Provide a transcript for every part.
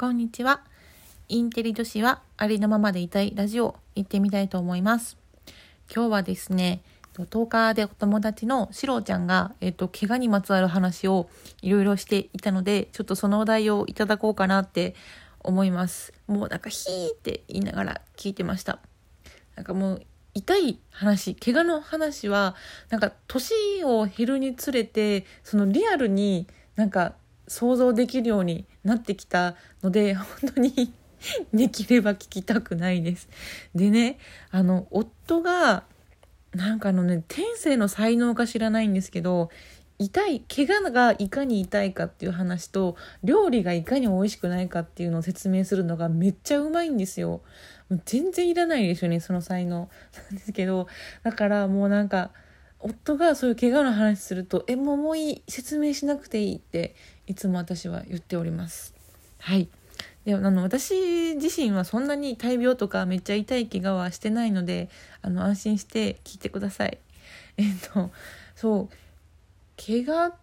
こんにちは。インテリ女子はありのままでいたいラジオ行ってみたいと思います。今日はですね、10日でお友達のしろちゃんが、えっと、怪我にまつわる話をいろいろしていたので、ちょっとそのお題をいただこうかなって思います。もうなんかヒーって言いながら聞いてました。なんかもう痛い話、怪我の話は、なんか年を減るにつれて、そのリアルになんか想像できるようになってきたので 本当に できれば聞きたくないです。でねあの夫がなんかあのね天性の才能か知らないんですけど痛い怪我がいかに痛いかっていう話と料理がいかに美味しくないかっていうのを説明するのがめっちゃうまいんですよ。もう全然いらないですよねその才能なんですけどだからもうなんか夫がそういう怪我の話すると「えもうもういい説明しなくていい」っていつも私は言っております。はい。であの私自身はそんなに大病とかめっちゃ痛い怪我はしてないのであの安心して聞いてください。えっとそう。怪我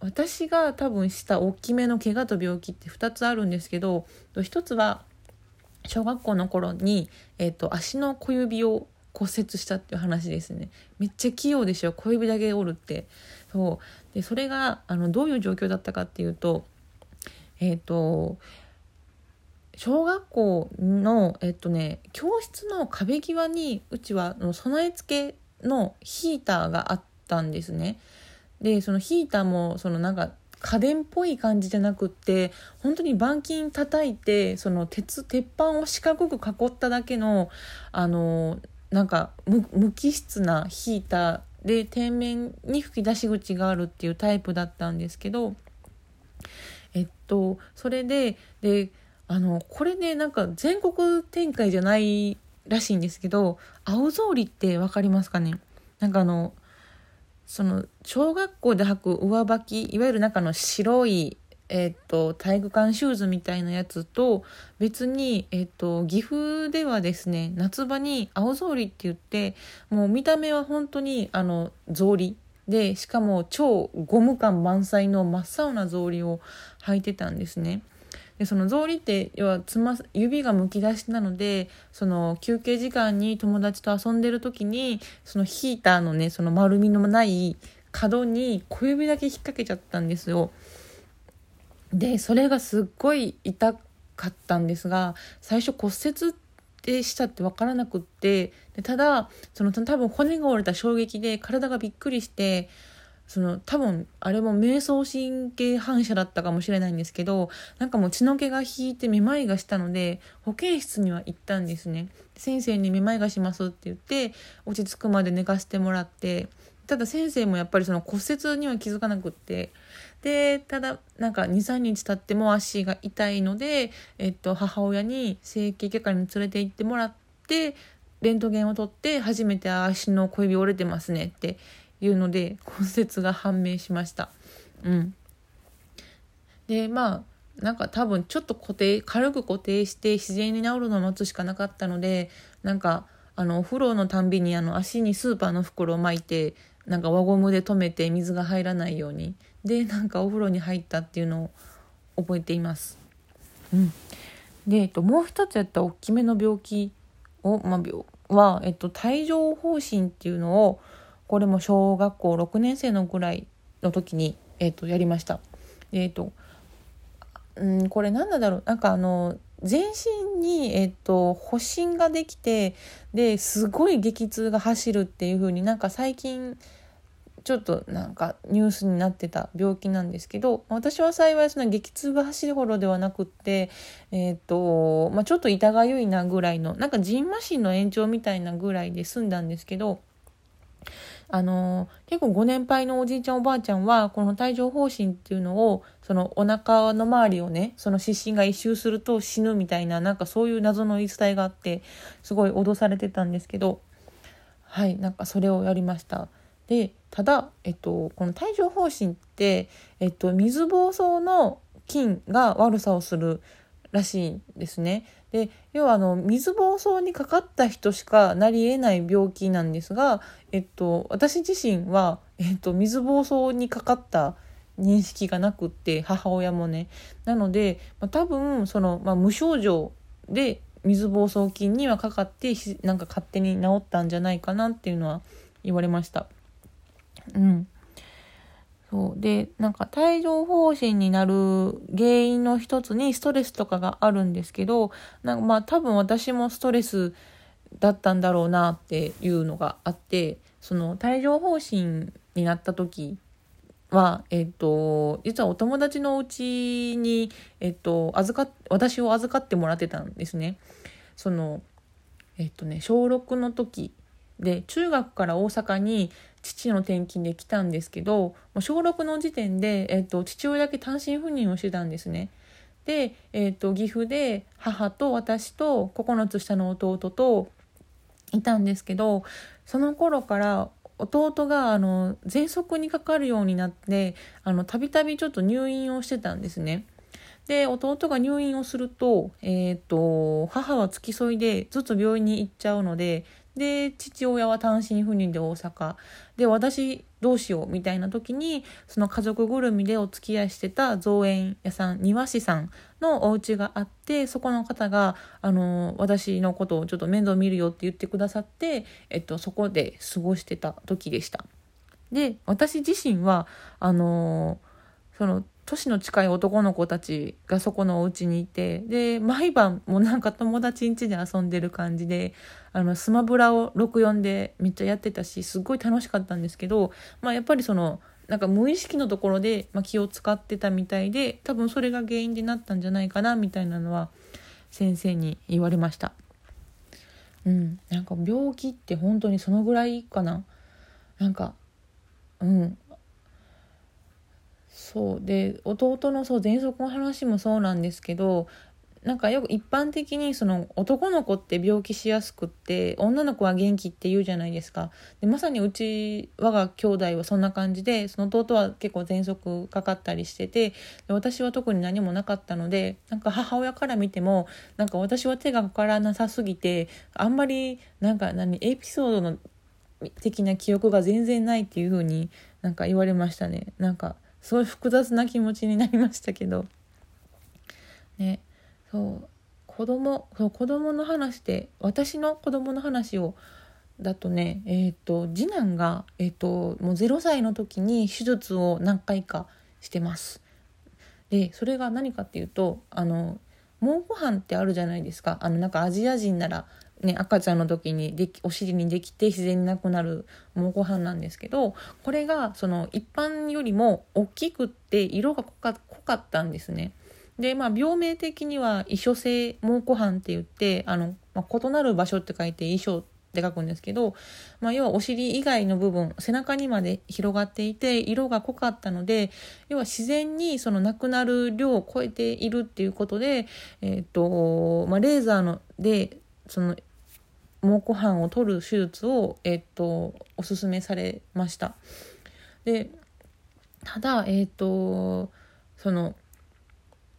私が多分した大きめの怪我と病気って2つあるんですけど1つは小学校の頃に、えっと、足の小指を骨折したっていう話ですね。めっちゃ器用でしょ。小指だけ折るって。そうでそれがあのどういう状況だったかっていうとえっ、ー、と小学校のえっとね教室の壁際にうちはの備え付けのヒーターがあったんですね。でそのヒーターもそのなんか家電っぽい感じじゃなくって本当に板金叩いてその鉄鉄板を四角く囲っただけのあのなんか無機質なヒーターで天面に吹き出し口があるっていうタイプだったんですけどえっとそれでであのこれねなんか全国展開じゃないらしいんですけど青草履って分かりますかね？なんかあのその小学校で履く上履きいわゆる中の白いえっと、体育館シューズみたいなやつと別に、えっと、岐阜ではですね夏場に青草履って言ってもう見た目は本当にあの草履でしかも超ゴム感満載の真っ青な草履を履いてたんですね。でその草履って要はつま指がむき出しなのでその休憩時間に友達と遊んでる時にそのヒーターのねその丸みのない角に小指だけ引っ掛けちゃったんですよ。でそれがすっごい痛かったんですが最初骨折でしたって分からなくってでただその多分骨が折れた衝撃で体がびっくりしてその多分あれも迷走神経反射だったかもしれないんですけどなんかもう血の気が引いてめまいがしたので保健室には行ったんですね。先生にめまいがしますって言って落ち着くまで寝かせてもらってただ先生もやっぱりその骨折には気づかなくってでただなんか23日経っても足が痛いので、えっと、母親に整形外科に連れて行ってもらってレントゲンを取って初めて足の小指折れてますねっていうので骨折が判明しました。うん、でまあなんか多分ちょっと固定軽く固定して自然に治るのを待つしかなかったのでなんかあのお風呂のたんびにあの足にスーパーの袋を巻いてなんか輪ゴムで留めて水が入らないようにでなんかお風呂に入ったっていうのを覚えています。うん、で、えっと、もう一つやった大きめの病気を、まあ、病は、えっと、帯状疱疹っていうのをこれも小学校6年生のぐらいの時に、えっと、やりました。えっとうん、これ何なんだろうなんかあの全身に、えっと、発疹ができてですごい激痛が走るっていう風になんか最近ちょっとなんかニュースになってた病気なんですけど私は幸いその激痛が走るほどではなくって、えーとまあ、ちょっと痛がゆいなぐらいのなんかじんましんの延長みたいなぐらいで済んだんですけどあの結構ご年配のおじいちゃんおばあちゃんはこの帯状疱疹っていうのをそのお腹の周りをねその湿疹が一周すると死ぬみたいななんかそういう謎の言い伝えがあってすごい脅されてたんですけどはいなんかそれをやりました。でただ、えっと、この帯状疱疹って、えっと、水疱瘡の菌が悪さをするらしいんですね。で要はあの水疱瘡にかかった人しかなりえない病気なんですが、えっと、私自身は、えっと、水疱瘡にかかった認識がなくって母親もねなので、まあ、多分その、まあ、無症状で水疱瘡菌にはかかってなんか勝手に治ったんじゃないかなっていうのは言われました。うん、そうでなんか帯状疱疹になる原因の一つにストレスとかがあるんですけどなんかまあ多分私もストレスだったんだろうなっていうのがあってその帯状疱疹になった時は、えっと、実はお友達のうちに、えっと、預か私を預かってもらってたんですね。その、えっとね、小6の時で、中学から大阪に父の転勤で来たんですけど、小6の時点で、えっと、父親だけ単身赴任をしてたんですね。で、えっと、岐阜で母と私と9つ下の弟といたんですけど、その頃から弟があの喘息にかかるようになってたびたびちょっと入院をしてたんですね。で弟が入院をすると,、えーと、母は付き添いでずっと病院に行っちゃうのでで父親は単身赴任で大阪で私どうしようみたいな時にその家族ぐるみでお付き合いしてた造園屋さん庭師さんのお家があってそこの方があの私のことをちょっと面倒見るよって言ってくださって、えっと、そこで過ごしてた時でした。で私自身はあのその年の近い男の子たちがそこのお家にいてで毎晩もなんか友達ん家で遊んでる感じであのスマブラを64でめっちゃやってたしすっごい楽しかったんですけど、まあ、やっぱりそのなんか無意識のところで、まあ、気を使ってたみたいで多分それが原因でなったんじゃないかなみたいなのは先生に言われました。うん、なんか病気って本当にそのぐらいかななんかうんそう。で弟のそう喘息の話もそうなんですけどなんかよく一般的にその男の子って病気しやすくって女の子は元気って言うじゃないですか。でまさにうち我が兄弟はそんな感じでその弟は結構喘息かかったりしててで私は特に何もなかったのでなんか母親から見てもなんか私は手がかからなさすぎてあんまりなんか何エピソードの的な記憶が全然ないっていう風になんか言われましたね。なんかすごい複雑な気持ちになりましたけど。ね。そう。子供そう子供の話で私の子供の話をだとねえっ、ー、と次男が、えーと、もう0歳の時に手術を何回かしてます。でそれが何かっていうとあの蒙古斑ってあるじゃないですか。あのなんかアジア人ならね、赤ちゃんの時にできお尻にできて自然になくなる蒙古斑なんですけどこれがその一般よりも大きくって色が濃か濃かったんですね。でまあ病名的には異所性蒙古斑って言ってあの、まあ、異なる場所って書いて異所って書くんですけど、まあ、要はお尻以外の部分背中にまで広がっていて色が濃かったので要は自然にそのなくなる量を超えているっていうことで、えーとまあ、レーザーのでその蒙古斑を取る手術を、えっと、おすすめされました。でただえっとその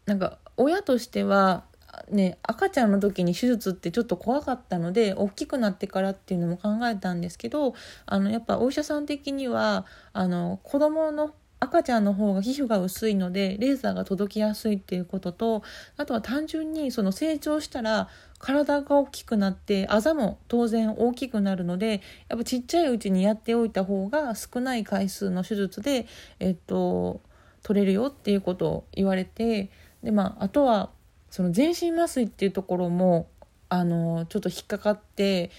なんか親としてはね赤ちゃんの時に手術ってちょっと怖かったので大きくなってからっていうのも考えたんですけどあのやっぱお医者さん的にはあの子供の赤ちゃんの方が皮膚が薄いのでレーザーが届きやすいっていうこととあとは単純にその成長したら体が大きくなってあざも当然大きくなるのでやっぱちっちゃいうちにやっておいた方が少ない回数の手術で、えっと、取れるよっていうことを言われてで、まあ、あとはその全身麻酔っていうところもあのちょっと引っかかって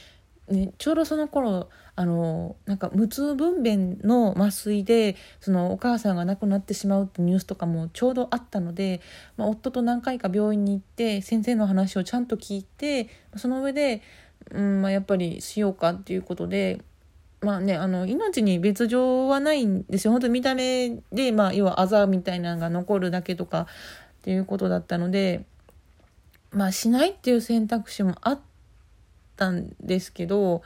ね、ちょうどその頃あのなんか無痛分娩の麻酔でそのお母さんが亡くなってしまうってニュースとかもちょうどあったので、まあ、夫と何回か病院に行って先生の話をちゃんと聞いてその上で、うんまあ、やっぱりしようかっていうことで。まあね、あの命に別状はないんですよ本当見た目で、まあ、要はあざみたいなのが残るだけとかっていうことだったので、まあ、しないっていう選択肢もあって。ったんですけど、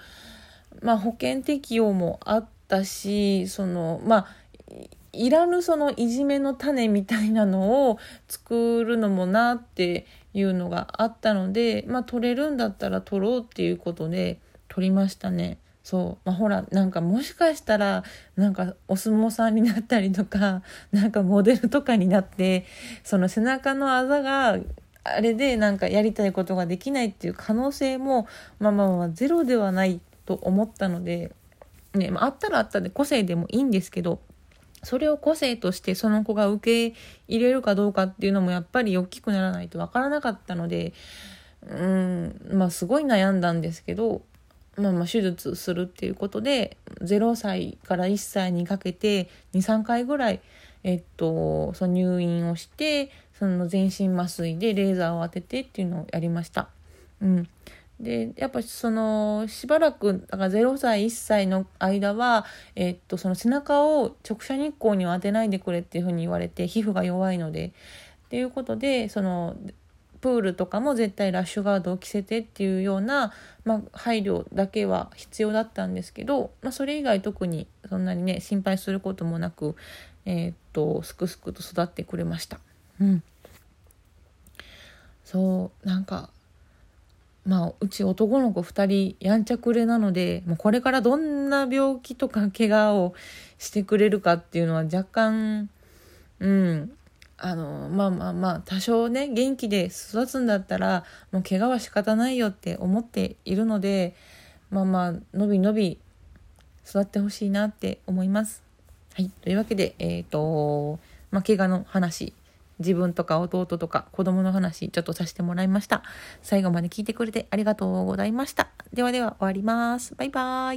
まあ、保険適用もあったしそのまあいらぬそのいじめの種みたいなのを作るのもなっていうのがあったので、まあ、取れるんだったら取ろうっていうことで取りましたね。そう、まあ、ほらなんかもしかしたらなんかお相撲さんになったりとかなんかモデルとかになってその背中のあざがあれでなんかやりたいことができないっていう可能性もまあまあまあゼロではないと思ったので、ねまあ、あったらあったで個性でもいいんですけどそれを個性としてその子が受け入れるかどうかっていうのもやっぱり大きくならないとわからなかったのでうんまあすごい悩んだんですけどまあ、まあ手術するっていうことで0歳から1歳にかけて23回ぐらい、えっと、その入院をしてその全身麻酔でレーザーを当ててっていうのをやりました。うん、でやっぱそのしばらくだから0歳1歳の間は、えっと、その背中を直射日光には当てないでくれっていうふうに言われて皮膚が弱いので。っていうことでそのプールとかも絶対ラッシュガードを着せてっていうような、まあ、配慮だけは必要だったんですけど、まあ、それ以外特にそんなにね心配することもなく、えー、っとすくすくと育ってくれました。うん、そうなんかまあ、うち男の子2人やんちゃくれなのでもうこれからどんな病気とか怪我をしてくれるかっていうのは若干うん。あのまあまあまあ多少ね元気で育つんだったらもう怪我は仕方ないよって思っているのでまあまあのびのび育ってほしいなって思います。はい、というわけでえっ、ー、とまあ怪我の話。自分とか弟とか子供の話ちょっとさせてもらいました。最後まで聞いてくれてありがとうございました。ではでは終わります。バイバーイ。